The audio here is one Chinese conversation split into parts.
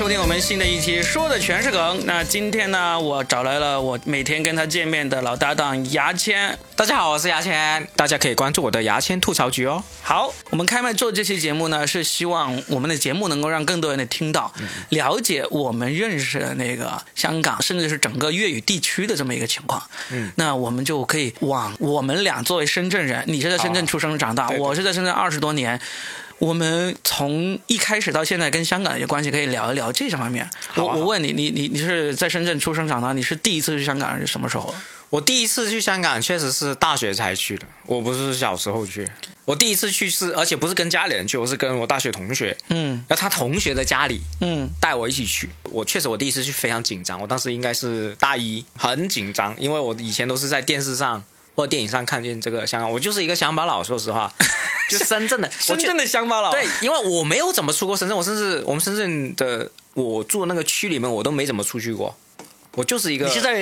收听我们新的一期，说的全是梗。那今天呢，我找来了我每天跟他见面的老搭档牙签。大家好，我是牙签，大家可以关注我的牙签吐槽局哦。好，我们开麦做这期节目呢，是希望我们的节目能够让更多人的听到，了解我们认识的那个香港，甚至是整个粤语地区的这么一个情况。嗯，那我们就可以往我们俩作为深圳人，你是在深圳出生长大，对对我是在深圳二十多年。我们从一开始到现在跟香港的关系，可以聊一聊这方面。我我问你，你你你是在深圳出生长大，你是第一次去香港是什么时候？我第一次去香港确实是大学才去的，我不是小时候去。我第一次去是，而且不是跟家里人去，我是跟我大学同学，嗯然后他同学的家里嗯，带我一起去。我确实我第一次去非常紧张，我当时应该是大一，很紧张，因为我以前都是在电视上电影上看见这个香港，我就是一个乡巴佬，说实话，就深圳的，深圳的乡巴佬。对，因为我没有怎么出过深圳，我甚至我们深圳的我住的那个区里面，我都没怎么出去过。我就是一个你是在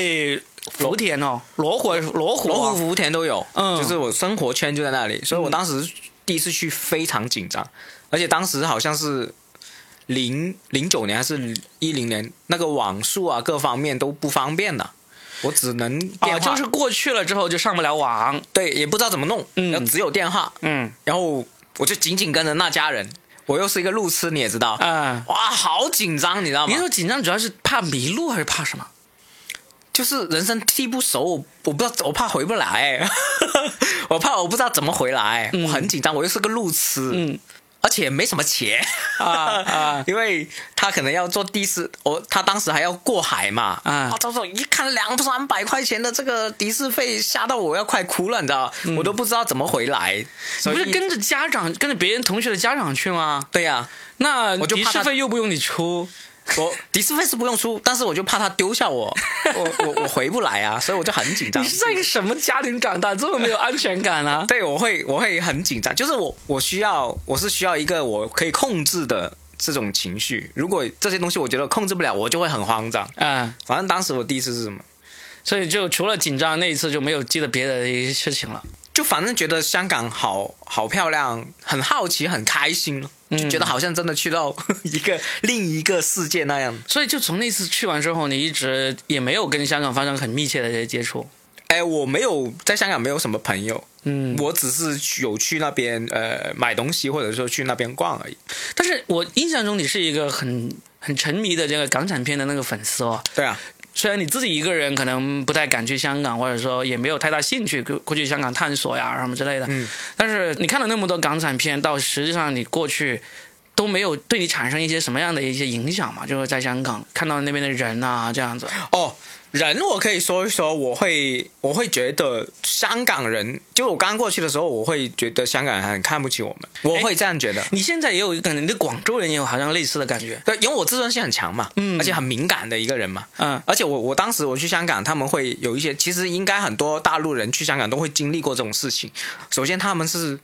福田哦，罗湖罗湖啊罗湖、福田都有，嗯就是我生活圈就在那里，所以我当时第一次去非常紧张，而且当时好像是零零九年还是一零年，那个网速啊各方面都不方便的，我只能电啊，就是过去了之后就上不了网。对，也不知道怎么弄，嗯。然后只有电话，嗯。然后我就紧紧跟着那家人，我又是一个路痴，你也知道，嗯，哇，好紧张，你知道吗？你？说紧张主要是怕迷路还是怕什么？就是人生地不熟，我我不知道，我怕回不来，我怕我不知道怎么回来，嗯。我很紧张，我又是个路痴，嗯而且没什么钱。啊 啊。因为他可能要坐的士，我他当时还要过海嘛，啊。到时候一看两三百块钱的这个的士费，吓到我要快哭了，你知道，我都不知道怎么回来，你不是跟着家长跟着别人同学的家长去吗？对呀、那的士我就怕又不用你出。我迪斯费是不用出，但是我就怕他丢下我，我我我回不来啊，所以我就很紧张你。是在一个什么家庭长大，这么没有安全感啊？对，我会我会很紧张，就是我我需要我是需要一个我可以控制的这种情绪。如果这些东西我觉得控制不了，我就会很慌张。嗯，反正当时我第一次是什么，所以就除了紧张那一次就没有记得别的一些事情了。就反正觉得香港好好漂亮，很好奇，很开心，就觉得好像真的去到 一个另一个世界那样。所以就从那次去完之后，你一直也没有跟香港发生很密切的这些接触。哎，我没有在香港没有什么朋友，嗯，我只是有去那边呃买东西，或者说去那边逛而已。但是我印象中你是一个很很沉迷的这个港产片的那个粉丝哦。对啊，虽然你自己一个人可能不太敢去香港，或者说也没有太大兴趣过过去香港探索呀什么之类的，嗯，但是你看了那么多港产片，到实际上你过去都没有对你产生一些什么样的一些影响嘛？就是在香港看到那边的人啊这样子，哦，人我可以说一说，我会我会觉得香港人，就我刚过去的时候，我会觉得香港人很看不起我们，我会这样觉得。你现在也有一个，你的广州人也有好像类似的感觉，对，因为我自尊心很强嘛，嗯而且很敏感的一个人嘛。嗯而且我我当时我去香港，他们会有一些，其实应该很多大陆人去香港都会经历过这种事情。首先他们是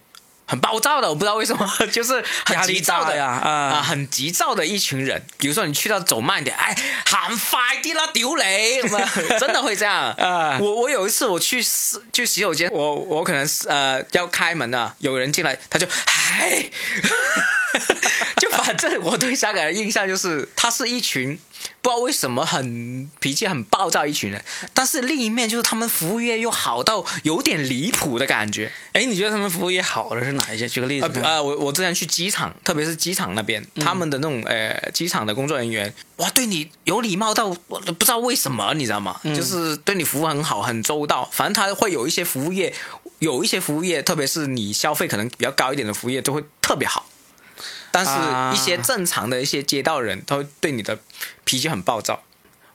很暴躁的，我不知道为什么，就是很急躁的呀啊。啊，很急躁的一群人。比如说你去到走慢点，哎，喊快啲啦，屌你，真的会这样。啊。我我有一次我去洗去洗手间，我我可能是呃要开门了，有人进来，他就嗨，就反正我对香港的印象就是，他是一群不知道为什么很脾气很暴躁一群人，但是另一面就是他们服务业又好到有点离谱的感觉。哎，你觉得他们服务业好的是哪一些？举个例子啊。呃呃，我我之前去机场，特别是机场那边，他们的那种呃机场的工作人员，哇，对你有礼貌到我都不知道为什么，你知道吗？就是对你服务很好，很周到。反正他会有一些服务业，有一些服务业，特别是你消费可能比较高一点的服务业，都会特别好。但是啊一些正常的一些街道人，他会对你的脾气很暴躁。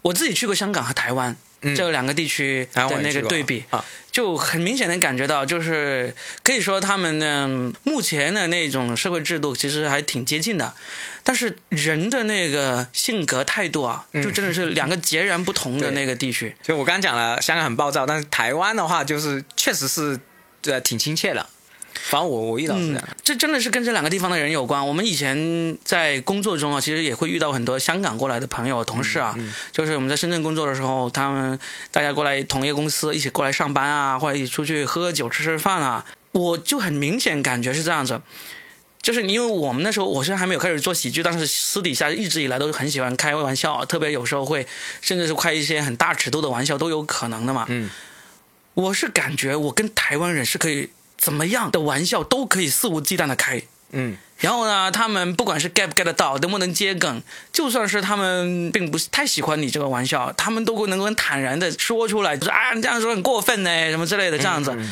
我自己去过香港和台湾、嗯这两个地区的那个对比，啊，就很明显的感觉到，就是可以说他们呢目前的那种社会制度其实还挺接近的，但是人的那个性格态度啊，就真的是两个截然不同的那个地区。就我刚刚讲了，香港很暴躁，但是台湾的话，就是确实是呃挺亲切的。反正我我遇到是这样。这真的是跟这两个地方的人有关。我们以前在工作中啊，其实也会遇到很多香港过来的朋友、同事啊，就是我们在深圳工作的时候，他们大家过来同一个公司一起过来上班啊，或者一起出去喝喝酒、吃吃饭啊，我就很明显感觉是这样子。就是因为我们那时候我虽然还没有开始做喜剧，但是私底下一直以来都是很喜欢开玩笑，特别有时候会甚至是开一些很大尺度的玩笑都有可能的嘛。嗯，我是感觉我跟台湾人是可以怎么样的玩笑都可以肆无忌惮的开。嗯，然后呢，他们不管是 get 不 get 得到，能不能接梗，就算是他们并不是太喜欢你这个玩笑，他们都会能够很坦然的说出来，就是啊，你这样说很过分呢，什么之类的这样子。嗯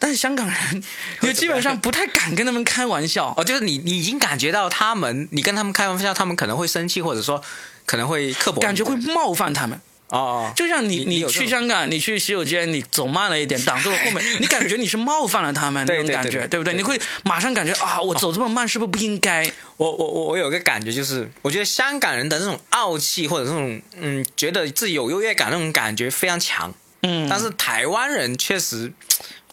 但是香港人，就基本上不太敢跟他们开玩笑。哦，就是你你已经感觉到他们，你跟他们开玩笑，他们可能会生气，或者说可能会刻薄，感觉会冒犯他们，哦哦，就像你你去香港，你去洗手间，你走慢了一点，挡住了后面，你感觉你是冒犯了他们那种感觉，对不对？对你会马上感觉啊，我走这么慢是不是不应该？我我我我有个感觉，就是我觉得香港人的那种傲气或者这种嗯，觉得自己有优越感那种感觉非常强，嗯，但是台湾人确实，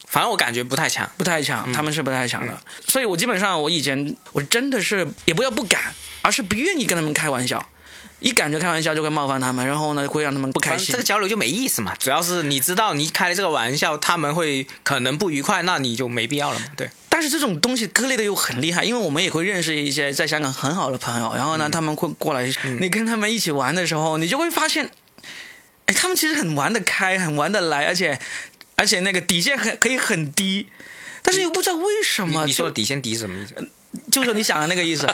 反正我感觉不太强。不太强，他们是不太强的。所以我基本上我以前我真的是也不要不敢，而是不愿意跟他们开玩笑。一感觉开玩笑就会冒犯他们，然后呢会让他们不开心这个。交流就没意思嘛，主要是你知道你开了这个玩笑，他们会可能不愉快，那你就没必要了嘛。对，但是这种东西割裂的又很厉害，因为我们也会认识一些在香港很好的朋友，然后呢他们会过来，你跟他们一起玩的时候，你就会发现，哎，他们其实很玩得开，很玩得来，而且而且那个底线很可以很低。但是又不知道为什么，你你说的底线低是什么意思？就是你想的那个意思，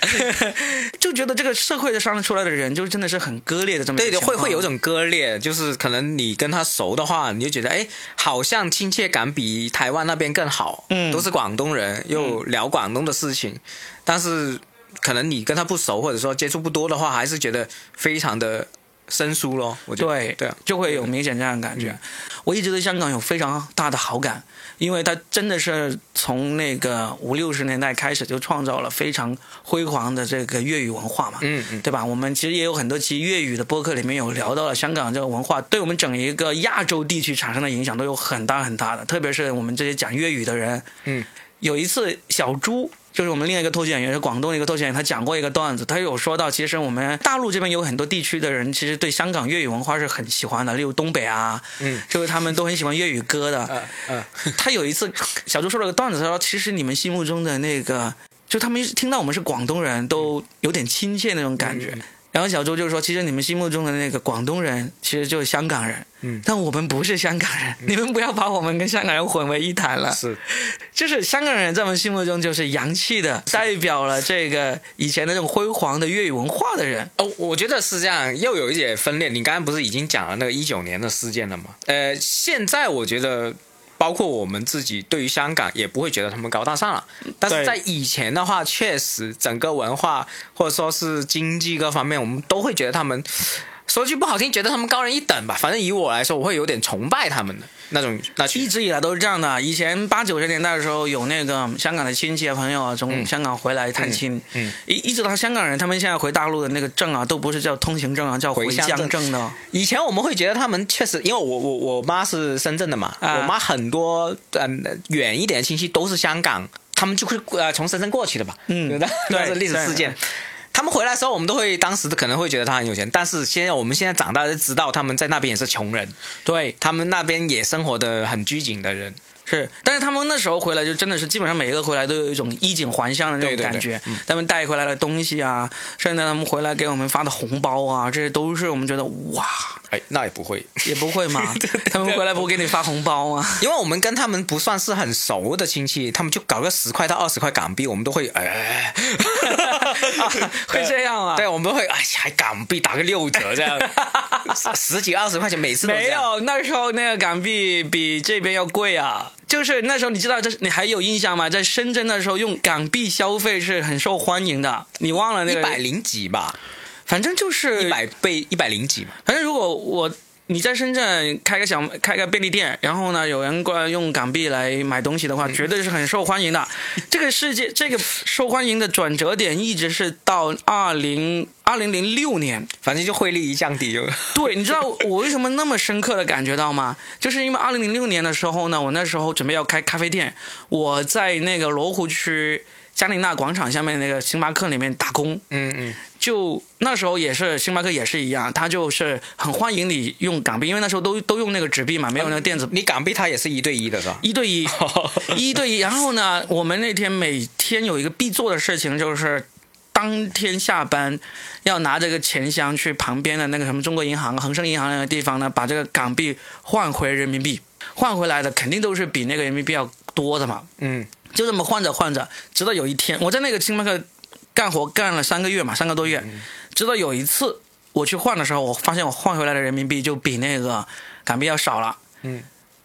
就觉得这个社会上出来的人，就真的是很割裂的这么对对，会会有种割裂，就是可能你跟他熟的话，你就觉得哎，好像亲切感比台湾那边更好，嗯。都是广东人，又聊广东的事情，但是可能你跟他不熟，或者说接触不多的话，还是觉得非常的生疏咯。我觉得对对啊，就会有明显这样的感觉。我一直对香港有非常大的好感，因为它真的是从那个五六十年代开始就创造了非常辉煌的这个粤语文化嘛。嗯嗯，对吧？我们其实也有很多期粤语的播客里面有聊到了香港这个文化对我们整一个亚洲地区产生的影响都有很大很大的，特别是我们这些讲粤语的人。嗯，有一次小猪。就是我们另外一个脱口秀演员，是广东的一个脱口秀演员，他讲过一个段子，他有说到，其实我们大陆这边有很多地区的人，其实对香港粤语文化是很喜欢的，例如东北啊，嗯，就是他们都很喜欢粤语歌的。嗯嗯，他有一次，小猪说了个段子，他说：“其实你们心目中的那个，就他们听到我们是广东人都有点亲切那种感觉。嗯然后小周就说：“其实你们心目中的那个广东人，其实就是香港人，嗯但我们不是香港人，你们不要把我们跟香港人混为一谈了。是，就是香港人在我们心目中就是洋气的，代表了这个以前的那种辉煌的粤语文化的人。哦，我觉得是这样，又有一点分裂。你刚刚不是已经讲了那个一九年的事件了吗？呃，现在我觉得。包括我们自己对于香港也不会觉得他们高大上了，但是在以前的话，确实整个文化或者说是经济各方面，我们都会觉得他们，说句不好听，觉得他们高人一等吧。反正以我来说，我会有点崇拜他们的那种那一。直以来都是这样的。以前八九十年代的时候，有那个香港的亲戚啊朋友啊从香港回来探亲，嗯嗯一一直到香港人，他们现在回大陆的那个证啊，都不是叫通行证啊，叫回乡证证的哦。以前我们会觉得他们确实，因为我我我妈是深圳的嘛，啊我妈很多嗯远一点的亲戚都是香港，他们就会呃从深圳过去的吧，嗯对不对？对那 是历史事件。他们回来的时候，我们都会当时可能会觉得他很有钱，但是现在我们现在长大就知道，他们在那边也是穷人，对，他们那边也生活的很拘谨的人。是，但是他们那时候回来就真的是基本上每一个回来都有一种衣锦还乡的那种对对对感觉。他们带回来的东西啊，甚至他们回来给我们发的红包啊，这些都是我们觉得哇，哎，那也不会，也不会嘛，他们回来不会给你发红包啊。因为我们跟他们不算是很熟的亲戚，他们就搞个十块到二十块港币，我们都会哎，会这样啊？对，我们会哎，还港币打个六折这样，十几二十块钱，每次都。没有，那时候那个港币比这边要贵啊。就是那时候，你知道这你还有印象吗？在深圳那时候用港币消费是很受欢迎的。你忘了那个？一百零几吧，反正就是一百倍一百零几嘛。反正如果我你在深圳开个小开个便利店，然后呢有人过来用港币来买东西的话，绝对是很受欢迎的。这个世界这个受欢迎的转折点一直是到二零二零零六年。反正就汇率一降低就。对，你知道我为什么那么深刻的感觉到吗？就是因为二零零六年的时候呢，我那时候准备要开咖啡店，我在那个罗湖区嘉陵娜广场下面那个星巴克里面打工，嗯嗯，就那时候也是星巴克也是一样，他就是很欢迎你用港币，因为那时候都都用那个纸币嘛，没有那个电子。你港币它也是一对一的是吧？一对一，一对一。然后呢，我们那天每天有一个必做的事情，就是当天下班要拿这个钱箱去旁边的那个什么中国银行、恒生银行那个地方呢，把这个港币换回人民币，换回来的肯定都是比那个人民币要多的嘛。嗯就这么换着换着，直到有一天，我在那个星巴克干活干了三个月嘛，三个多月，直到有一次我去换的时候，我发现我换回来的人民币就比那个港币要少了。嗯，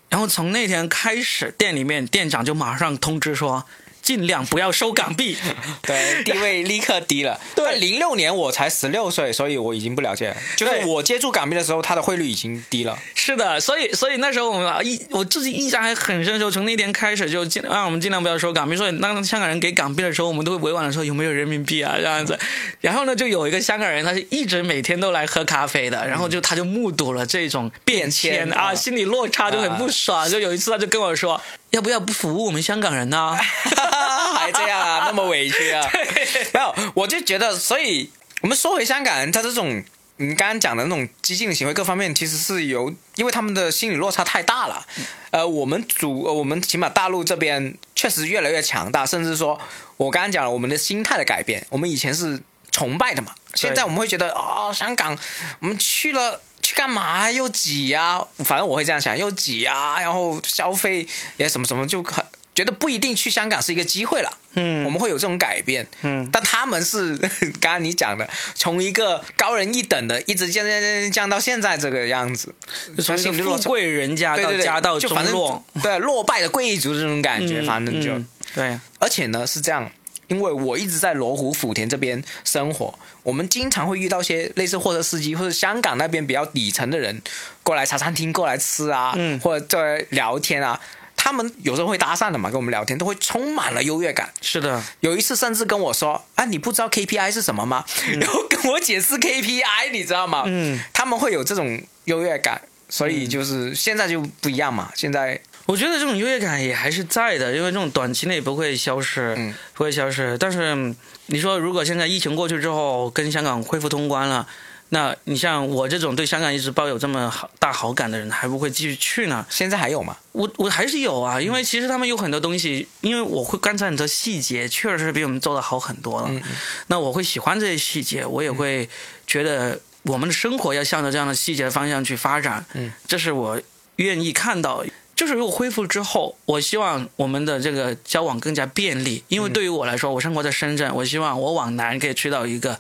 然后从那天开始，店里面店长就马上通知说，尽量不要收港币。对，地位立刻低了。对零六年我才十六岁，所以我已经不了解了。就是对我接触港币的时候，它的汇率已经低了。是的，所以所以那时候我们啊，印我自己印象还很深，就从那天开始就尽让我们尽量不要收港币。所以当香港人给港币的时候，我们都会委婉的说有没有人民币啊这样子。然后呢，就有一个香港人，他是一直每天都来喝咖啡的，然后就他就目睹了这种变迁啊心理落差就很不爽。就有一次他就跟我说，要不要不服务我们香港人呢？还这样啊，那么委屈啊？没有，我就觉得，所以我们说回香港人，他这种你刚刚讲的那种激进的行为，各方面其实是有，因为他们的心理落差太大了。呃，我们主，呃我们起码大陆这边确实越来越强大，甚至说，我刚刚讲了我们的心态的改变，我们以前是崇拜的嘛，现在我们会觉得哦，香港我们去了。去干嘛？又挤啊！反正我会这样想，又挤啊，然后消费也什么什么，就很觉得不一定去香港是一个机会了。嗯我们会有这种改变。嗯，但他们是刚刚你讲的，从一个高人一等的，一直降降降降降到现在这个样子，就从富贵人家到家到中落，对落败的贵族这种感觉，嗯反正就，嗯对，而且呢是这样。因为我一直在罗湖、福田这边生活，我们经常会遇到一些类似货车司机或者香港那边比较底层的人过来茶餐厅过来吃啊，嗯或者在聊天啊，他们有时候会搭讪的嘛，跟我们聊天都会充满了优越感。是的，有一次甚至跟我说：“啊，你不知道 KPI 是什么吗？” 然后跟我解释 KPI，你知道吗？嗯，他们会有这种优越感，所以就是现在就不一样嘛。现在我觉得这种优越感也还是在的，因为这种短期内不会消失，嗯不会消失。但是嗯你说，如果现在疫情过去之后，跟香港恢复通关了，那你像我这种对香港一直抱有这么好大好感的人，还不会继续去呢？现在还有吗？我我还是有啊，因为其实他们有很多东西，因为我会观察很多细节，确实是比我们做的好很多了。嗯那我会喜欢这些细节，我也会觉得我们的生活要向着这样的细节的方向去发展。嗯，这是我愿意看到。就是如果恢复之后，我希望我们的这个交往更加便利，因为对于我来说，我生活在深圳，我希望我往南可以去到一个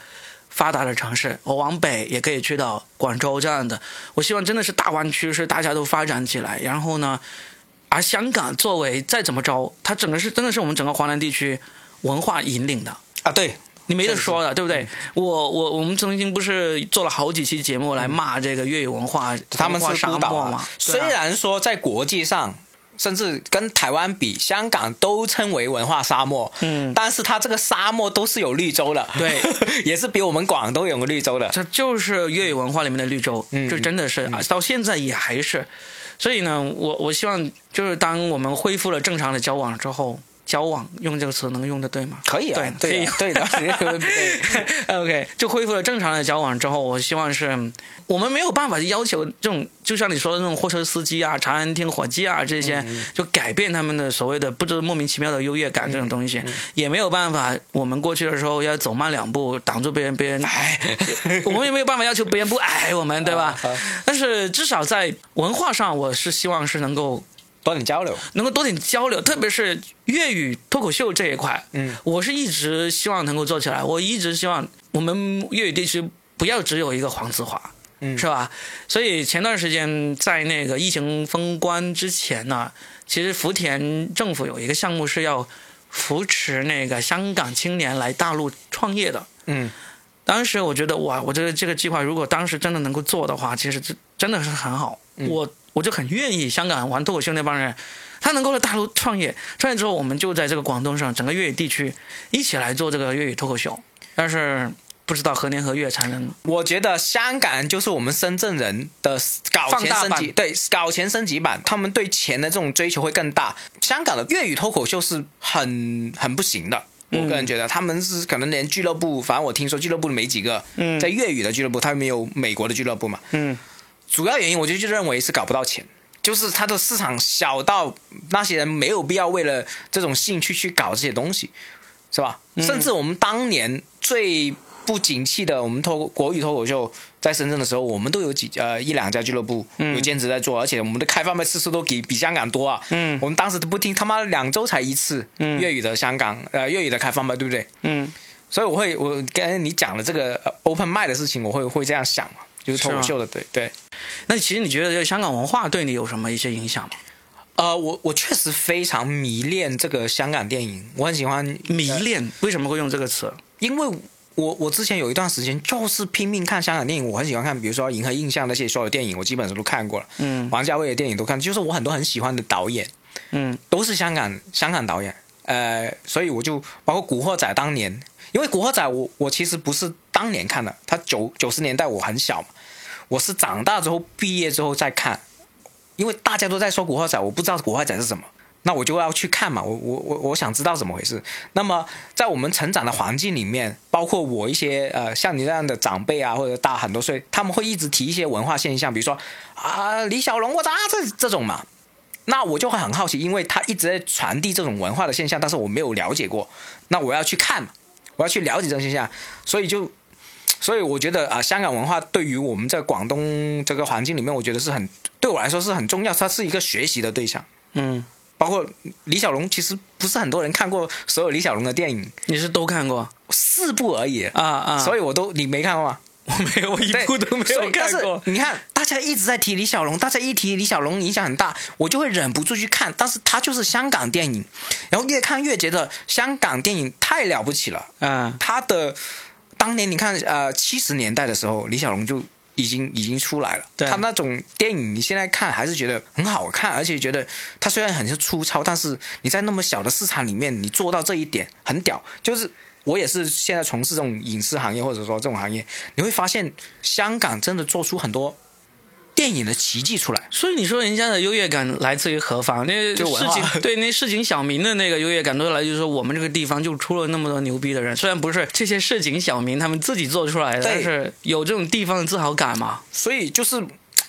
发达的城市，我往北也可以去到广州这样的。我希望真的是大湾区，是大家都发展起来。然后呢，而香港作为再怎么着，它整个是真的是我们整个华南地区文化引领的。啊，对，你没得说的，对不对？我我我们曾经不是做了好几期节目来骂这个粤语文化，他们是文化沙孤岛啊。漠嘛。虽然说在国际上，甚至跟台湾比，香港都称为文化沙漠，嗯。但是它这个沙漠都是有绿洲的，对，也是比我们广东有个绿洲的。这就是粤语文化里面的绿洲，嗯。这真的是、啊，到现在也还是。所以呢，我我希望就是当我们恢复了正常的交往之后，交往用这个词能用的对吗？可以啊，对对啊对的，对 OK，就恢复了正常的交往之后，我希望是我们没有办法要求这种，就像你说的那种货车司机啊、茶餐厅伙计啊这些，就改变他们的所谓的不知莫名其妙的优越感这种东西，也没有办法。我们过去的时候要走慢两步，挡住别人，别人矮，我们也没有办法要求别人不矮我们，对吧？但是至少在文化上，我是希望是能够多点交流。能够多点交流，特别是粤语脱口秀这一块，嗯，我是一直希望能够做起来。我一直希望我们粤语地区不要只有一个黄子华，嗯是吧？所以前段时间在那个疫情封关之前呢，其实福田政府有一个项目是要扶持那个香港青年来大陆创业的。嗯当时我觉得哇，我这个这个计划如果当时真的能够做的话，其实这真的是很好。我我就很愿意香港玩脱口秀那帮人，他能够在大陆创业，创业之后我们就在这个广东省整个粤语地区一起来做这个粤语脱口秀。但是不知道何年何月才能我觉得香港就是我们深圳人的搞钱升级，对，搞钱升级版，他们对钱的这种追求会更大。香港的粤语脱口秀是很很不行的，我个人觉得他们是可能连俱乐部，反正我听说俱乐部没几个，在粤语的俱乐部，他没有美国的俱乐部嘛。嗯，主要原因我就就认为是搞不到钱，就是它的市场小到那些人没有必要为了这种兴趣去搞这些东西，是吧？甚至我们当年最不景气的，我们脱国语脱口秀在深圳的时候，我们都有几呃一两家俱乐部有兼职在做，而且我们的开放麦次数都比比香港多啊。嗯我们当时都不听，他妈两周才一次粤语的香港呃粤语的开放麦，对不对？嗯，所以我会我跟你讲的这个呃 open 麦的事情，我会会这样想嘛，就是脱口秀的，对对。那其实你觉得这个香港文化对你有什么一些影响吗？呃，我我确实非常迷恋这个香港电影，我很喜欢迷恋为什么会用这个词？因为我我之前有一段时间就是拼命看香港电影，我很喜欢看，比如说《银河印象》那些所有电影，我基本上都看过了。嗯王家卫的电影都看，就是我很多很喜欢的导演嗯都是香港香港导演，呃，所以我就包括《古惑仔》当年，因为《古惑仔我》我其实不是当年看的，他九九十年代我很小，我是长大之后毕业之后再看，因为大家都在说《古惑仔》，我不知道《古惑仔》是什么。那我就要去看嘛，我我我我想知道怎么回事。那么在我们成长的环境里面，包括我一些呃像你这样的长辈啊，或者大很多岁，他们会一直提一些文化现象，比如说啊李小龙我操这这种嘛。那我就会很好奇，因为他一直在传递这种文化的现象，但是我没有了解过，那我要去看嘛，我要去了解这个现象，所以就，所以我觉得啊、香港文化对于我们在广东这个环境里面，我觉得是很对我来说是很重要，它是一个学习的对象。嗯，包括李小龙，其实不是很多人看过所有李小龙的电影，你是都看过四部而已，啊啊？所以我都你没看过吗？我没有，我一对部都没有看过。你看，大家一直在提李小龙，大家一提李小龙影响很大，我就会忍不住去看。但是他就是香港电影，然后越看越觉得香港电影太了不起了。嗯他的当年你看，呃，七十年代的时候，李小龙就已经已经出来了。他那种电影，你现在看还是觉得很好看，而且觉得他虽然很是粗糙，但是你在那么小的市场里面，你做到这一点很屌。就是我也是现在从事这种影视行业或者说这种行业，你会发现香港真的做出很多电影的奇迹出来。所以你说人家的优越感来自于何方？那市井对那市井小民的那个优越感，都来就是说我们这个地方就出了那么多牛逼的人。虽然不是这些市井小民他们自己做出来的，对但是有这种地方的自豪感嘛。所以就是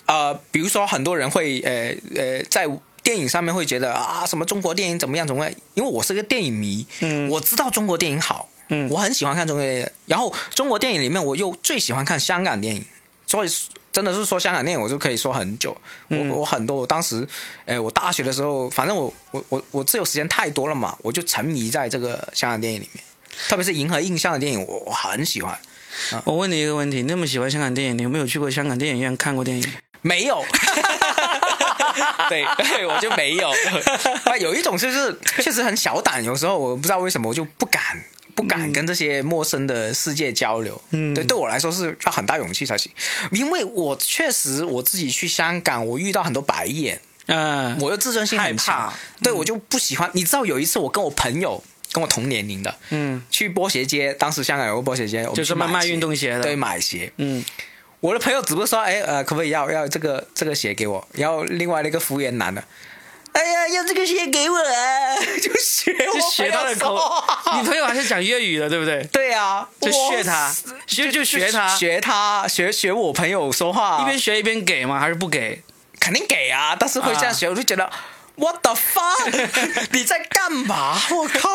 呃，比如说很多人会呃呃在电影上面会觉得啊什么中国电影怎么样怎么样，因为我是个电影迷，嗯我知道中国电影好，嗯我很喜欢看中国电影，然后中国电影里面我又最喜欢看香港电影，所以。真的是说香港电影，我就可以说很久。我我很多，我当时，呃，我大学的时候，反正我我我我自由时间太多了嘛，我就沉迷在这个香港电影里面，特别是银河印象的电影，我我很喜欢。我问你一个问题：那么喜欢香港电影，你有没有去过香港电影院看过电影？没有。对对，我就没有。啊，有一种就是确实很小胆，有时候我不知道为什么我就不敢不敢跟这些陌生的世界交流。嗯。对，对我来说是要很大勇气才行，因为我确实我自己去香港，我遇到很多白眼，嗯，我的自尊心很害强怕，对我就不喜欢。你知道有一次我跟我朋友。跟我同年龄的，嗯，去波鞋街，当时香港有个波鞋街，就去买鞋专门卖运动鞋的。对，买鞋，嗯，我的朋友只不过说，哎，呃，可不可以要要这个这个鞋给我？然后另外那个服务员男的，哎呀，要这个鞋给我啊，就学我就学他的口。你朋友还是讲粤语的，对不对？对啊，就学他，就就学他，学他，学学我朋友说话，一边学一边给吗？还是不给？肯定给啊，但是会这样学，我就觉得。What the fuck？你在干嘛？我靠！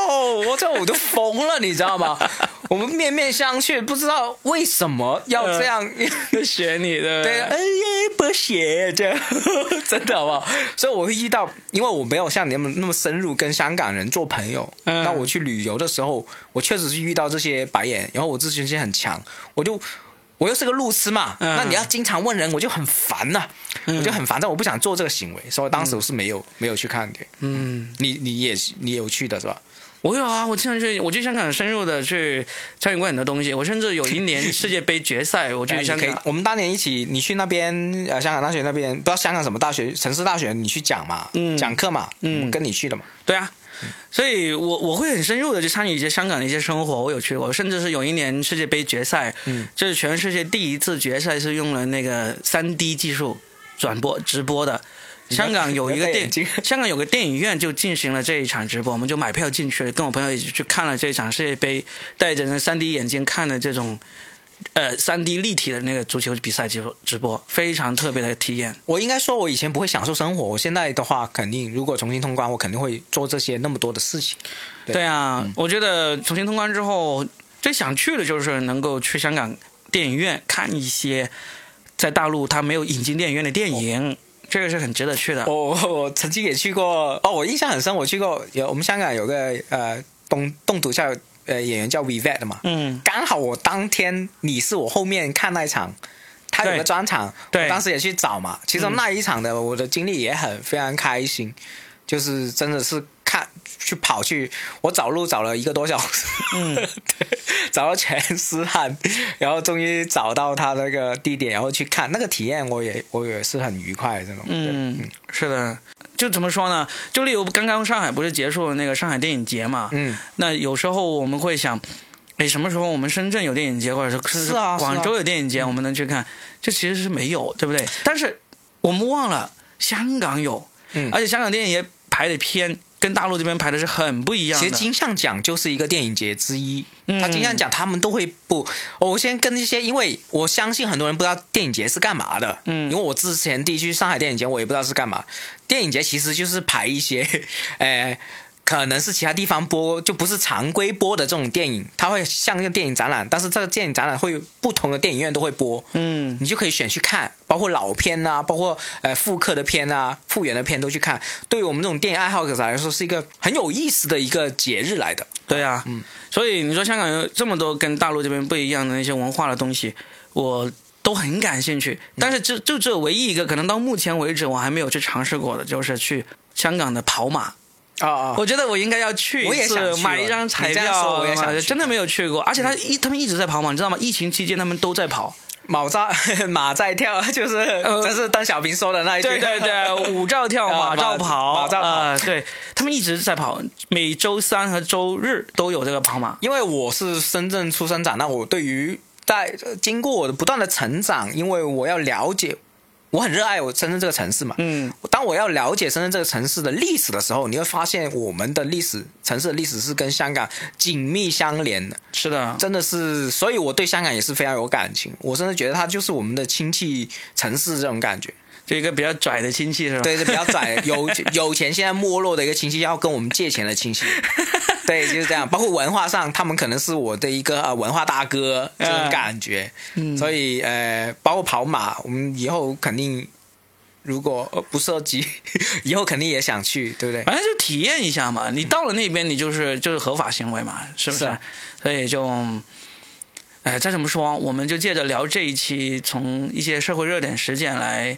我这我都疯了，你知道吗？我们面面相觑，不知道为什么要这样。就学你的，对，哎呀，不写这样，真的好不好？所以我会遇到，因为我没有像你们那么深入跟香港人做朋友。嗯那我去旅游的时候，我确实是遇到这些白眼，然后我自尊心很强，我就我又是个路痴嘛，嗯那你要经常问人，我就很烦呐、我就很烦躁，我不想做这个行为，所以当时我是没有、没有去看的。嗯，你你也是你有去的是吧？我有啊，我经常去，我去香港深入的去参与过很多东西。我甚至有一年世界杯决赛，我去香港，，我们当年一起，你去那边呃香港大学那边，不知道香港什么大学，城市大学，你去讲嘛，嗯讲课嘛，跟你去的嘛。对啊，所以我我会很深入的去参与一些香港的一些生活，我有去过，甚至是有一年世界杯决赛，嗯，这是全世界第一次决赛是用了那个三 D 技术转播直播的。香港有一个电香港有个电影院就进行了这一场直播，我们就买票进去了，跟我朋友一起去看了这一场世界杯，戴着那三 D 眼镜看的这种，呃，三 D 立体的那个足球比赛直播直播，非常特别的体验。我应该说，我以前不会享受生活，我现在的话，肯定如果重新通关，我肯定会做这些那么多的事情。对对啊，我觉得重新通关之后，最想去的就是能够去香港电影院看一些在大陆它没有引进电影院的电影，这个是很值得去的。我我 我曾经也去过，哦，我印象很深，我去过有我们香港有个呃东东土校呃演员叫 Vivet 的嘛，嗯，刚好我当天你是我后面看那一场，他有个专场，对。我当时也去找嘛。其实嗯。那一场的我的经历也很非常开心，就是真的是看去跑去，我找路找了一个多小时，嗯，对，找到全是汗，然后终于找到他那个地点，然后去看那个体验，我也我也是很愉快的这种。嗯，是的，就怎么说呢？就例如刚刚上海不是结束了那个上海电影节嘛？嗯，那有时候我们会想，哎，什么时候我们深圳有电影节，或者是广州有电影节，我们能去看？这其实是没有，对不对？但是我们忘了香港有，嗯而且香港电影节排的片跟大陆这边排的是很不一样的。其实金像奖就是一个电影节之一，嗯他金像奖他们都会不。我先跟一些，因为我相信很多人不知道电影节是干嘛的，嗯因为我之前第一去上海电影节，我也不知道是干嘛。电影节其实就是排一些，呃。可能是其他地方播，就不是常规播的这种电影，它会像一个电影展览，但是这个电影展览会不同的电影院都会播，嗯，你就可以选去看，包括老片啊，包括呃复刻的片啊、复原的片都去看。对于我们这种电影爱好者来说，是一个很有意思的一个节日来的。对啊，嗯，所以你说香港有这么多跟大陆这边不一样的那些文化的东西，我都很感兴趣。但是就就只有唯一一个，可能到目前为止我还没有去尝试过的，就是去香港的跑马。啊啊我觉得我应该要去一次我也想，去买一张彩票。说我也想去真的没有去过，而且他一他们一直在跑马，你知道吗？疫情期间他们都在跑。马在 马在跳，就是呃这是邓小平说的那一句。对对对，舞照跳，啊马照跑，马照跑呃对他们一直在跑，每周三和周日都有这个跑马。因为我是深圳出生长大，我对于在呃经过我的不断的成长，因为我要了解，我很热爱我深圳这个城市嘛。嗯，当我要了解深圳这个城市的历史的时候，你会发现我们的历史城市的历史是跟香港紧密相连的，是的，真的是，所以我对香港也是非常有感情。我甚至觉得它就是我们的亲戚城市这种感觉。就一个比较拽的亲戚是吧？对，是比较拽的，有有钱现在没落的一个亲戚，要跟我们借钱的亲戚。对，就是这样。包括文化上，他们可能是我的一个呃文化大哥这种感觉。嗯所以呃，包括跑马，我们以后肯定如果呃不涉及，以后肯定也想去，对不对？反正就体验一下嘛。你到了那边，你就是就是合法行为嘛，是不是？是啊所以就，哎，再怎么说，我们就借着聊这一期，从一些社会热点事件来，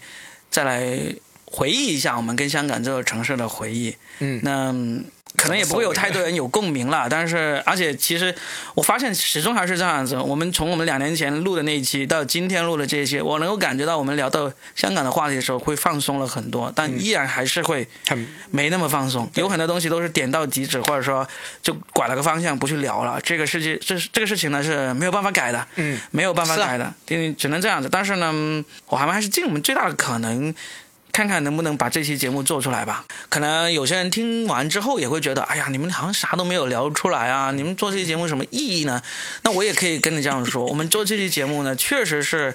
再来回忆一下我们跟香港这座城市的回忆。嗯，那嗯可能也不会有太多人有共鸣了，但是而且其实我发现始终还是这样子。我们从我们两年前录的那一期到今天录的这一期，我能够感觉到我们聊到香港的话题的时候会放松了很多，但依然还是会很没那么放松，有很多东西都是点到即止，或者说就拐了个方向不去聊了。这个世界，这这个事情呢是没有办法改的，嗯，没有办法改的，因只能这样子。但是呢，嗯我还还是尽我们最大的可能。看看能不能把这期节目做出来吧。可能有些人听完之后也会觉得，哎呀，你们好像啥都没有聊出来啊！你们做这期节目有什么意义呢？那我也可以跟你这样说，我们做这期节目呢，确实是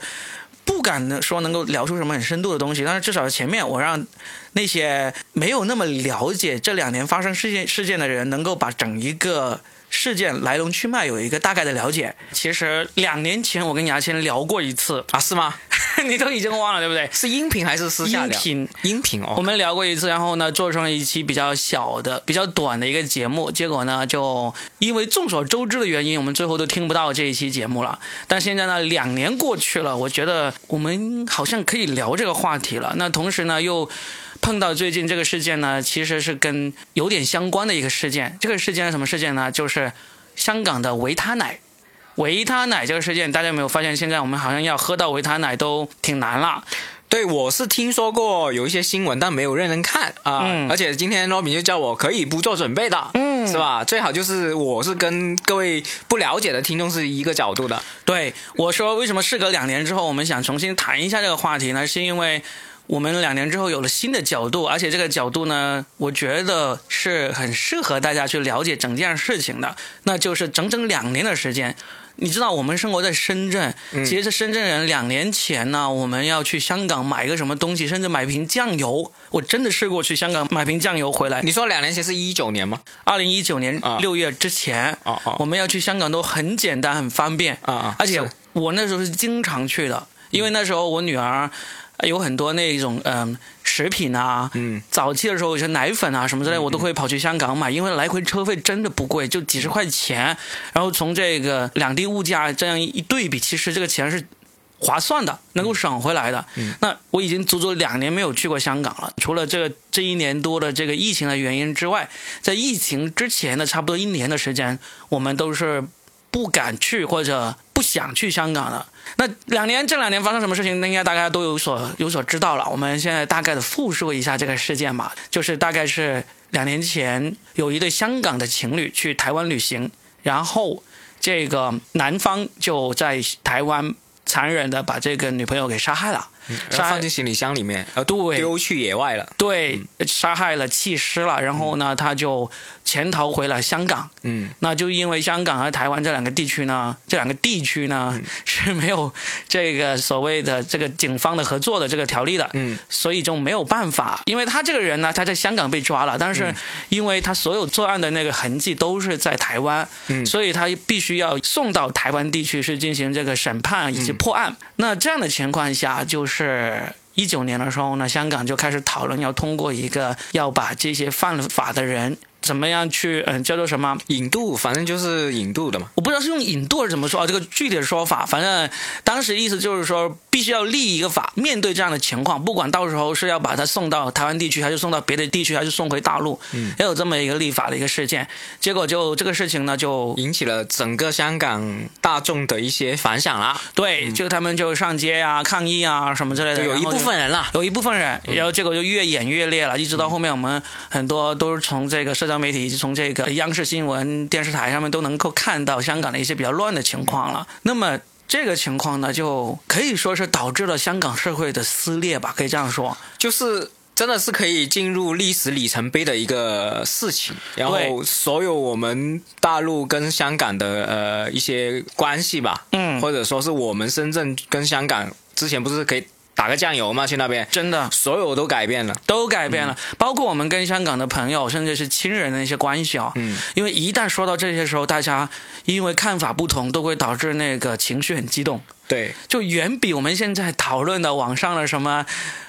不敢说能够聊出什么很深度的东西，但是至少前面我让那些没有那么了解这两年发生事件事件的人，能够把整一个事件来龙去脉有一个大概的了解。其实两年前我跟牙签聊过一次，啊，是吗？你都已经忘了对不对？是音频还是私下聊？音频，音频哦。我们聊过一次，然后呢，做成了一期比较小的、比较短的一个节目。结果呢，就因为众所周知的原因，我们最后都听不到这一期节目了。但现在呢，两年过去了，我觉得我们好像可以聊这个话题了。那同时呢，又碰到最近这个事件呢，其实是跟有点相关的一个事件。这个事件是什么事件呢？就是香港的维他奶。维他奶这个事件，大家有没有发现？现在我们好像要喝到维他奶都挺难了。对，我是听说过有一些新闻，但没有认真看啊。嗯而且今天罗敏就叫我可以不做准备的，嗯是吧？最好就是我是跟各位不了解的听众是一个角度的。对我说，为什么事隔两年之后，我们想重新谈一下这个话题呢？是因为我们两年之后有了新的角度，而且这个角度呢，我觉得是很适合大家去了解整件事情的。那就是整整两年的时间。你知道我们生活在深圳，其实深圳人两年前呢，我们要去香港买个什么东西，甚至买瓶酱油，我真的试过去香港买瓶酱油回来。你说两年前是一九年吗？二零一九年啊。六月之前，哦哦我们要去香港都很简单很方便。啊啊而且我那时候是经常去的，因为那时候我女儿呃有很多那种嗯、食品啊，嗯，早期的时候有些奶粉啊什么之类，我都会跑去香港买，因为来回车费真的不贵，就几十块钱，然后从这个两地物价这样一对比，其实这个钱是。划算的，能够省回来的。那我已经足足两年没有去过香港了。除了这个这一年多的这个疫情的原因之外，在疫情之前的差不多一年的时间，我们都是不敢去或者不想去香港了。那两年这两年发生什么事情，那应该大家都有所有所知道了。我们现在大概的复述一下这个事件吧，就是大概是两年前有一对香港的情侣去台湾旅行，然后这个男方就在台湾残忍的把这个女朋友给杀害了，杀放进行李箱里面，呃，对。丢去野外了。对，杀害了、弃尸了，然后呢，他就潜逃回了香港。嗯，那就因为香港和台湾这两个地区呢，这两个地区呢、是没有这个所谓的这个警方的合作的这个条例的，嗯，所以就没有办法。因为他这个人呢，他在香港被抓了，但是因为他所有作案的那个痕迹都是在台湾，嗯所以他必须要送到台湾地区去进行这个审判以及破案。那这样的情况下，就是。一九年的时候呢，香港就开始讨论要通过一个要把这些犯了法的人怎么样去，嗯，叫做什么？引渡，反正就是引渡的嘛。我不知道是用引渡还是怎么说啊，这个具体的说法，反正当时意思就是说，必须要立一个法，面对这样的情况，不管到时候是要把他送到台湾地区，还是送到别的地区，还是送回大陆，嗯，要有这么一个立法的一个事件。结果就这个事情呢，就引起了整个香港大众的一些反响啦，对，就他们就上街啊、抗议啊什么之类的，有一部分人啦。有一部分人，然后结果就越演越烈了，一直到后面我们很多都是从这个社交媒体以及从这个央视新闻电视台上面都能够看到香港的一些比较乱的情况了。那么这个情况呢，就可以说是导致了香港社会的撕裂吧，可以这样说。就是真的是可以进入历史里程碑的一个事情，然后所有我们大陆跟香港的呃一些关系吧，嗯或者说是我们深圳跟香港之前不是可以打个酱油嘛，去那边，真的。所有都改变了。都改变了，包括我们跟香港的朋友，甚至是亲人的一些关系啊、嗯，因为一旦说到这些时候，大家因为看法不同，都会导致那个情绪很激动。对，就远比我们现在讨论的网上的什么，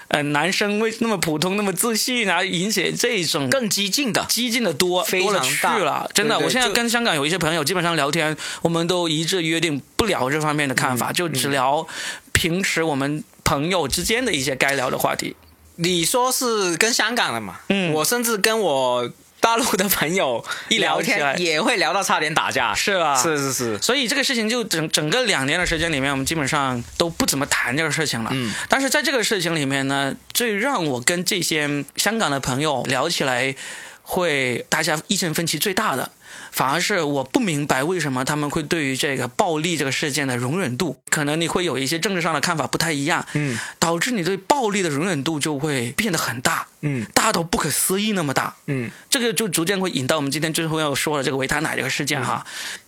呃，男生为那么普通、那么自信啊，引起这种更激进的，激进的多非多了去了。真的，对对我现在跟香港有一些朋友，基本上聊天，我们都一致约定不聊这方面的看嗯法，就只聊平时我们朋友之间的一些该聊的话题。你说是跟香港的嘛？嗯我甚至跟我大陆的朋友一聊天也会聊到差点打架。是吧？是是是，所以这个事情就整整个两年的时间里面，我们基本上都不怎么谈这个事情了。嗯，但是在这个事情里面呢，最让我跟这些香港的朋友聊起来，会大家意见分歧最大的，反而是我不明白为什么他们会对于这个暴力这个事件的容忍度，可能你会有一些政治上的看法不太一样，嗯导致你对暴力的容忍度就会变得很大，嗯大到不可思议那么大。嗯这个就逐渐会引到我们今天最后要说的这个维他奶这个事件哈。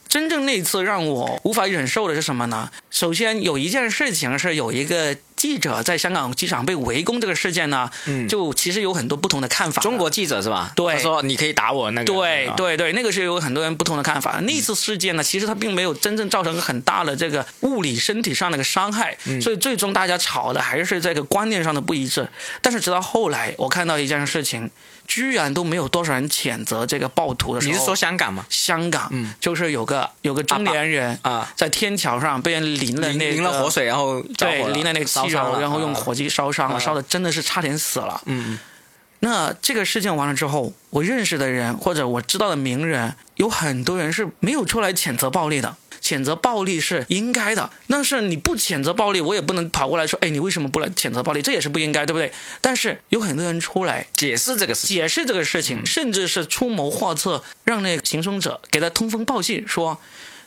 真正那一次让我无法忍受的是什么呢？首先有一件事情是有一个记者在香港机场被围攻这个事件呢，嗯，就其实有很多不同的看法。中国记者是吧？对他说你可以打我那个。啊，对对对，那个是有很多人不同的看法。那次事件呢，其实它并没有真正造成很大的这个物理身体上的一个伤害，所以最终大家吵的还是这个观念上的不一致。但是直到后来，我看到一件事情，居然都没有多少人谴责这个暴徒的时候。你是说香港吗？香港？嗯就是有个有个中年人啊，在天桥上被人淋了淋那个淋了火水，然后着对，火淋了那个汽油，然后用火机烧伤了，啊烧的真的是差点死了。嗯那这个事件完了之后，我认识的人或者我知道的名人，有很多人是没有出来谴责暴力的。谴责暴力是应该的，但是你不谴责暴力，我也不能跑过来说，哎，你为什么不来谴责暴力？这也是不应该，对不对？但是有很多人出来解释这个事。解释这个事情，甚至是出谋划策，让那个行凶者给他通风报信，说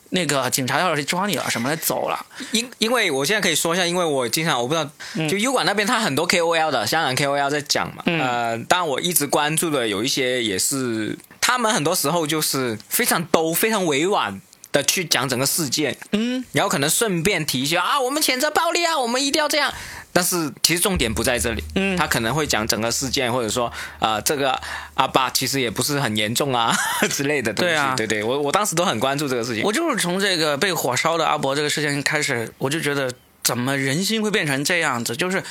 那个警察要来抓你了什么的走了。因因为我现在可以说一下，因为我经常我不知道，就优管那边他很多 KOL 的香港 KOL 在讲嘛，呃，当然我一直关注的有一些也是，他们很多时候就是非常兜、非常委婉的去讲整个事件，嗯，然后可能顺便提一下啊，我们谴责暴力啊，我们一定要这样。但是其实重点不在这里，嗯他可能会讲整个事件，或者说啊、这个阿爸其实也不是很严重啊 之类的东西。对啊对对，我我当时都很关注这个事情。我就是从这个被火烧的阿伯这个事情开始，我就觉得怎么人心会变成这样子？就是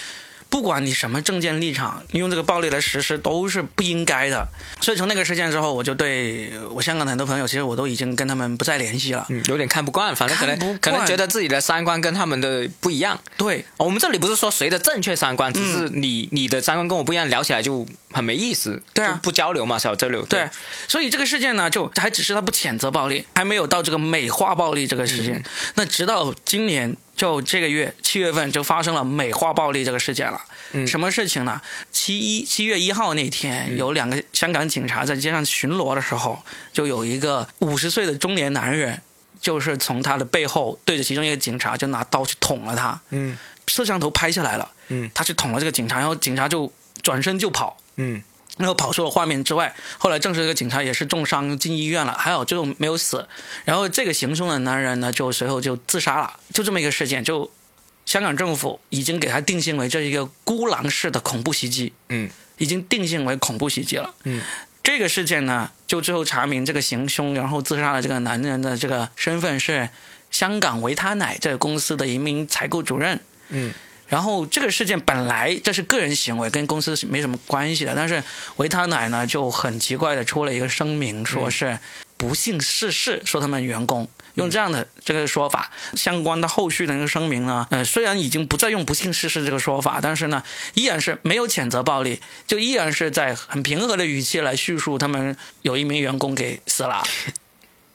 不管你什么政见立场，你用这个暴力来实施都是不应该的。所以从那个事件之后，我就对我香港的很多朋友，其实我都已经跟他们不再联系了。嗯，有点看不惯，反正可能可能觉得自己的三观跟他们的不一样。对，我们这里不是说谁的正确三观，只是你你的三观跟我不一样，聊起来就很没意思。对啊不交流嘛，少交流。对，所以这个事件呢，就还只是他不谴责暴力，还没有到这个美化暴力这个事件。那直到今年，就这个月七月份就发生了美化暴力这个事件了。嗯什么事情呢？七一七月一号那天，有两个香港警察在街上巡逻的时候，就有一个五十岁的中年男人，就是从他的背后对着其中一个警察就拿刀去捅了他，嗯摄像头拍下来了。嗯他去捅了这个警察，然后警察就转身就跑。嗯然后跑出了画面之外，后来证实这个警察也是重伤进医院了，还好最后没有死。然后这个行凶的男人呢，就随后就自杀了，就这么一个事件，就香港政府已经给他定性为这是一个孤狼式的恐怖袭击，嗯已经定性为恐怖袭击了。嗯，这个事件呢，就最后查明这个行凶然后自杀的这个男人的这个身份是香港维他奶这个公司的一名采购主任。嗯然后这个事件本来这是个人行为，跟公司是没什么关系的，但是维他奶呢就很奇怪的出了一个声明，说是不幸逝世，说他们员工用这样的这个说法，相关的后续的那个声明呢，呃，虽然已经不再用不幸逝世这个说法，但是呢，依然是没有谴责暴力，就依然是在很平和的语气来叙述他们有一名员工给死了。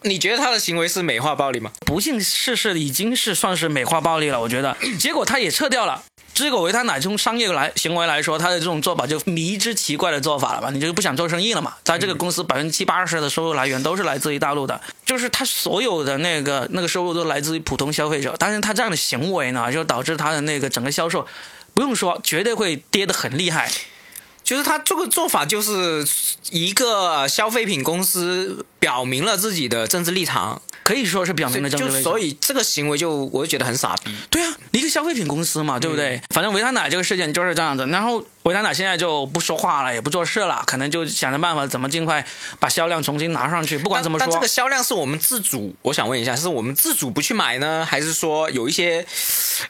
你觉得他的行为是美化暴力吗？不幸逝世已经是算是美化暴力了，我觉得。结果他也撤掉了。这个维他奶从商业来行为来说，他的这种做法就迷之奇怪的做法了吧？你就不想做生意了嘛？在这个公司百分之七八十的收入来源都是来自于大陆的，就是他所有的那个那个收入都来自于普通消费者，但是他这样的行为呢，就导致他的那个整个销售，不用说，绝对会跌得很厉害。就是他这个做法，就是一个消费品公司表明了自己的政治立场，可以说是表明了政治就所以这个行为就我就觉得很傻逼。对啊，一个消费品公司嘛，对不对？反正维他奶这个事件就是这样子，然后维他奶现在就不说话了，也不做事了，可能就想着办法怎么尽快把销量重新拿上去。不管怎么说，但这个销量是我们自主，我想问一下，是我们自主不去买呢，还是说有一些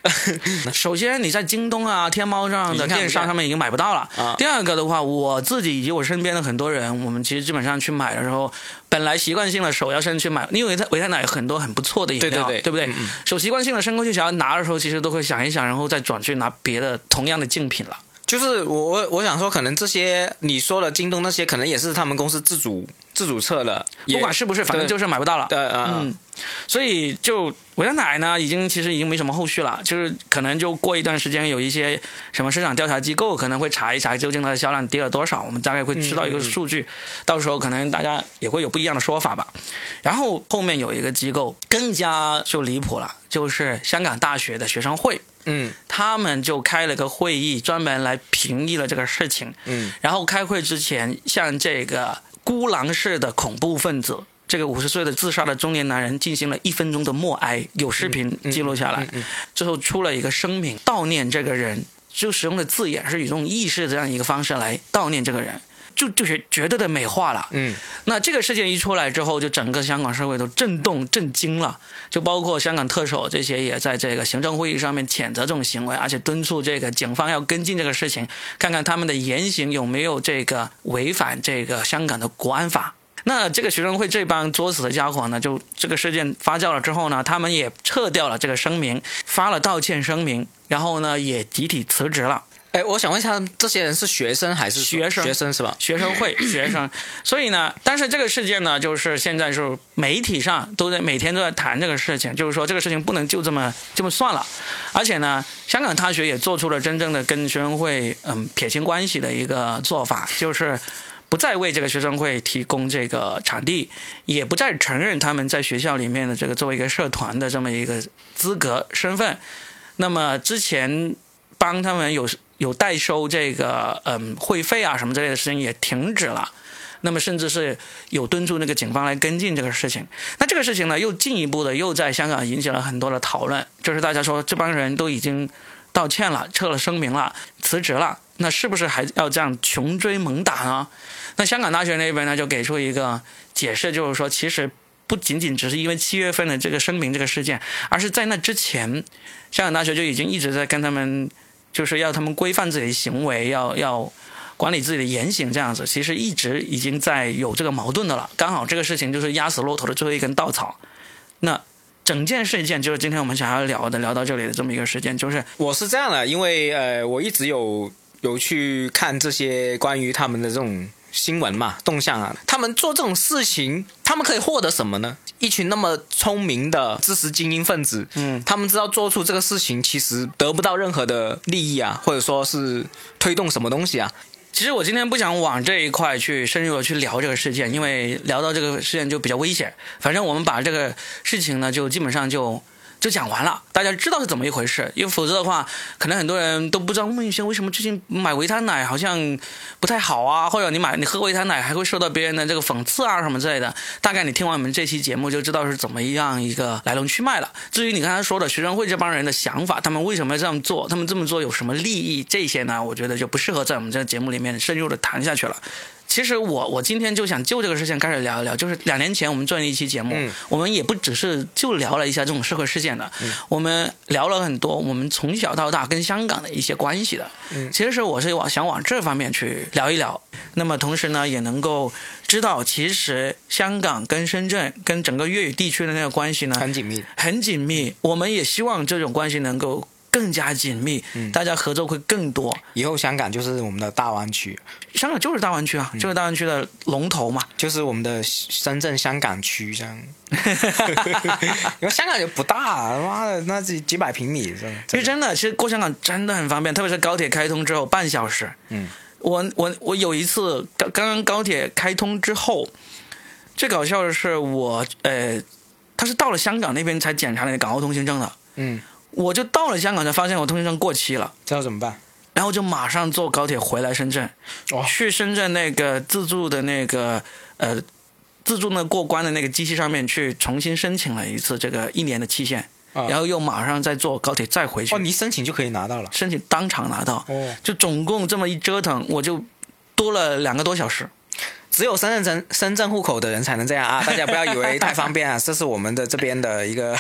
首先你在京东啊、天猫这样的电商上面已经买不到了。啊第二个的话，我自己以及我身边的很多人，我们其实基本上去买的时候，本来习惯性的手要伸去买，因为维他维他奶有很多很不错的饮料，对对对不对？手习惯性的伸过去想要拿的时候，其实都会想一想，然后再转去拿别的同样的竞品了。就是我我我想说，可能这些你说的京东那些，可能也是他们公司自主自主测的，不管是不是，反正就是买不到了。对啊、嗯，所以就维他奶呢，已经其实已经没什么后续了，就是可能就过一段时间有一些什么市场调查机构可能会查一查究竟它的销量跌了多少，我们大概会知道一个数据，到时候可能大家也会有不一样的说法吧。然后后面有一个机构更加就离谱了，就是香港大学的学生会。嗯他们就开了个会议，专门来评议了这个事情。嗯然后开会之前，向这个孤狼式的恐怖分子，这个五十岁的自杀的中年男人进行了一分钟的默哀，有视频记录下来。最后出了一个声明，悼念这个人，就使用的字眼是以这种意识这样一个方式来悼念这个人。就就是绝对的美化了，嗯那这个事件一出来之后，就整个香港社会都震动、震惊了，就包括香港特首这些也在这个行政会议上面谴责这种行为，而且敦促这个警方要跟进这个事情，看看他们的言行有没有这个违反这个香港的国安法。那这个学生会这帮作死的家伙呢，就这个事件发酵了之后呢，他们也撤掉了这个声明，发了道歉声明，然后呢也集体辞职了。哎，我想问一下，这些人是学生还是学生学生是吧？学生会 学生，所以呢，但是这个事件呢，就是现在是媒体上都在每天都在谈这个事情，就是说这个事情不能就这么这么算了，而且呢，香港大学也做出了真正的跟学生会嗯撇清关系的一个做法，就是不再为这个学生会提供这个场地，也不再承认他们在学校里面的这个作为一个社团的这么一个资格身份。那么之前帮他们有有代收这个嗯会费啊什么之类的事情也停止了。那么甚至是有敦促那个警方来跟进这个事情。那这个事情呢，又进一步的又在香港引起了很多的讨论，就是大家说这帮人都已经道歉了、撤了声明了、辞职了，那是不是还要这样穷追猛打呢？那香港大学那边呢，就给出一个解释，就是说其实不仅仅只是因为七月份的这个声明这个事件，而是在那之前，香港大学就已经一直在跟他们，就是要他们规范自己的行为，要要。管理自己的言行这样子，其实一直已经在有这个矛盾的了。刚好这个事情就是压死骆驼的最后一根稻草。那整件事件就是今天我们想要聊的，聊到这里的这么一个事件，就是我是这样的，因为呃，我一直有有去看这些关于他们的这种新闻嘛，动向啊，他们做这种事情，他们可以获得什么呢？一群那么聪明的知识精英分子，嗯，他们知道做出这个事情其实得不到任何的利益啊，或者说是推动什么东西啊。其实我今天不想往这一块去深入的去聊这个事件，因为聊到这个事件就比较危险。反正我们把这个事情呢，就基本上就。就讲完了，大家知道是怎么一回事，因为否则的话，可能很多人都不知道孟雨轩为什么最近买维他奶好像不太好啊，或者你买你喝维他奶还会受到别人的这个讽刺啊什么之类的。大概你听完我们这期节目就知道是怎么样一个来龙去脉了。至于你刚才说的学生会这帮人的想法，他们为什么要这样做，他们这么做有什么利益，这些呢，我觉得就不适合在我们这个节目里面深入的谈下去了。其实我我今天就想就这个事情开始聊一聊，就是两年前我们做了一期节目，我们也不只是就聊了一下这种社会事件的，我们聊了很多我们从小到大跟香港的一些关系的。其实我是往想往这方面去聊一聊，那么同时呢也能够知道，其实香港跟深圳跟整个粤语地区的那个关系呢很紧密，很紧密。我们也希望这种关系能够。更加紧密，大家合作会更多。以后香港就是我们的大湾区，香港就是大湾区啊，就是大湾区的龙头嘛，就是我们的深圳香港区这样。因为香港就不大，妈的，那几几百平米，其实真的，其实过香港真的很方便，特别是高铁开通之后，半小时。嗯，我我我有一次刚刚刚高铁开通之后，最搞笑的是我呃，他是到了香港那边才检查那个港澳通行证的。嗯。我就到了香港才发现我通行证过期了，这要怎么办？然后就马上坐高铁回来深圳，去深圳那个自助的那个呃自助那过关的那个机器上面去重新申请了一次这个一年的期限，然后又马上再坐高铁再回去。哦，你申请就可以拿到了，申请当场拿到。哦，就总共这么一折腾，我就多了两个多小时。只有深圳城深圳户口的人才能这样啊！大家不要以为太方便啊，这是我们的这边的一个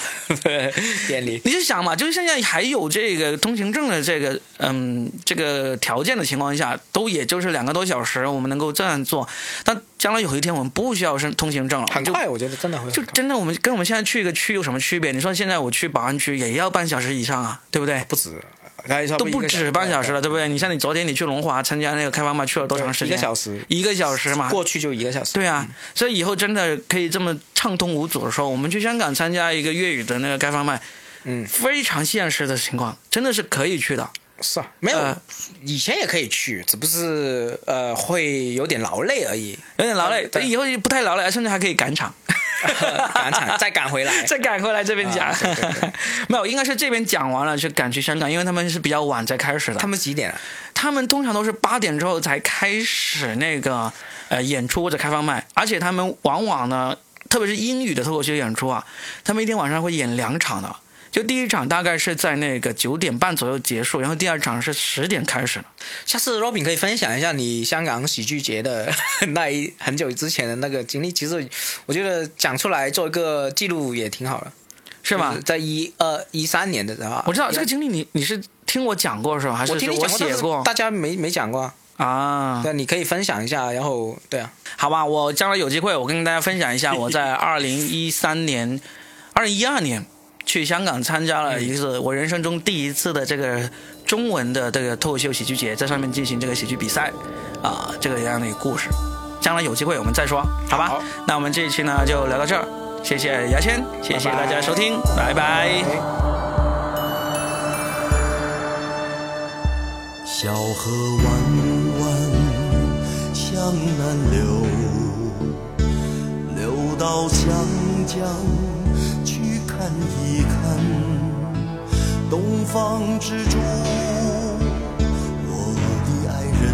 便利。你就想嘛，就是现在还有这个通行证的这个嗯这个条件的情况下，都也就是两个多小时，我们能够这样做。但将来有一天我们不需要申通行证了，很快，我觉得真的会。就真的我们跟我们现在去一个区有什么区别？你说现在我去宝安区也要半小时以上啊，对不对？不止。都不止半小时了，对不对？你像你昨天你去龙华参加那个开放麦，去了多长时间？一个小时，一个小时嘛。过去就一个小时。对啊，所以以后真的可以这么畅通无阻的说，我们去香港参加一个粤语的那个开放麦，嗯，非常现实的情况，真的是可以去的。是啊，没有，以前也可以去，只不过是呃会有点劳累而已，有点劳累。等以后不太劳累，甚至还可以赶场。赶场再赶回来，再赶回来这边讲，没有，应该是这边讲完了就赶去香港，因为他们是比较晚才开始的。他们几点？他们通常都是八点之后才开始那个呃演出或者开放麦，而且他们往往呢，特别是英语的脱口秀演出啊，他们一天晚上会演两场的。就第一场大概是在那个九点半左右结束，然后第二场是十点开始。下次 Robin 可以分享一下你香港喜剧节的 那一很久之前的那个经历。其实我觉得讲出来做一个记录也挺好的，是吧？在一二一三年的时候，我知道这个经历，你你是听我讲过是吧？还是我写过？大家没没讲过啊？对，你可以分享一下。然后对啊，好吧，我将来有机会，我跟大家分享一下我在二零一三年、二零一二年。去香港参加了一次我人生中第一次的这个中文的这个脱口秀喜剧节在上面进行这个喜剧比赛啊这个样的一个故事。将来有机会我们再说好吧那我们这一期呢就聊到这儿。谢谢牙签谢谢大家收听拜拜。小河弯弯向南流流到湘江。看一看东方之珠我的爱人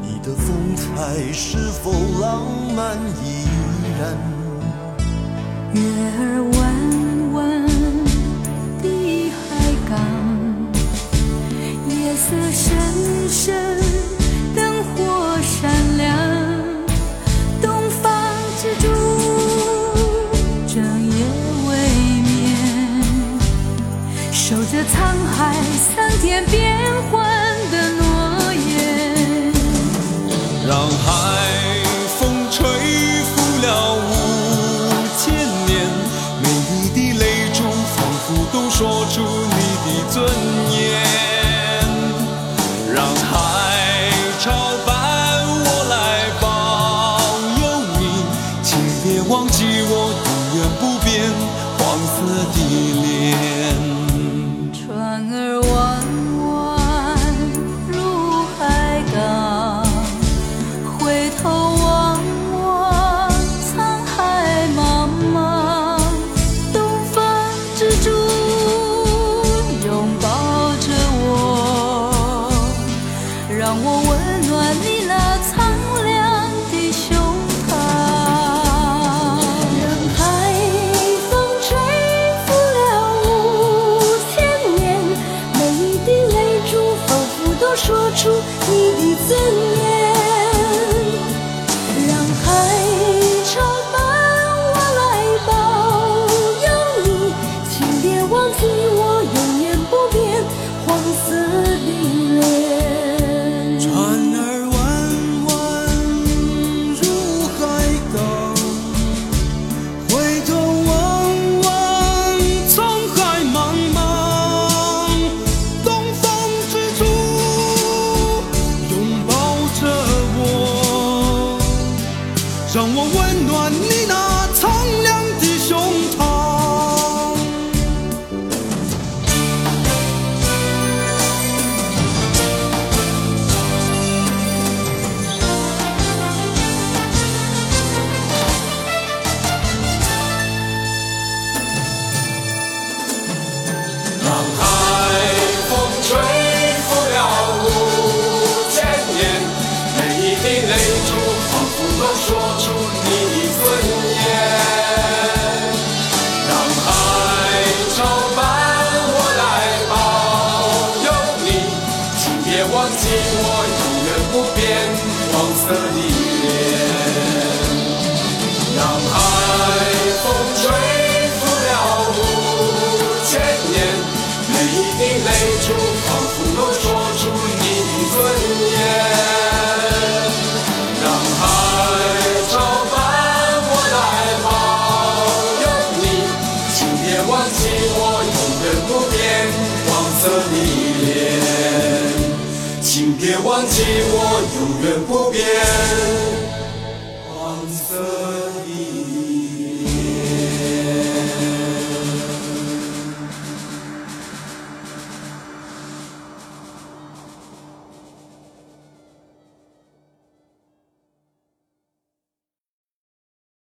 你的风采是否浪漫依然月儿弯弯的海港夜色深深天变幻的诺言，让海风吹拂了五千年，每一滴泪珠仿佛都说出你的尊严。让海潮伴我来保佑你，请别忘记我永远不变黄色的脸。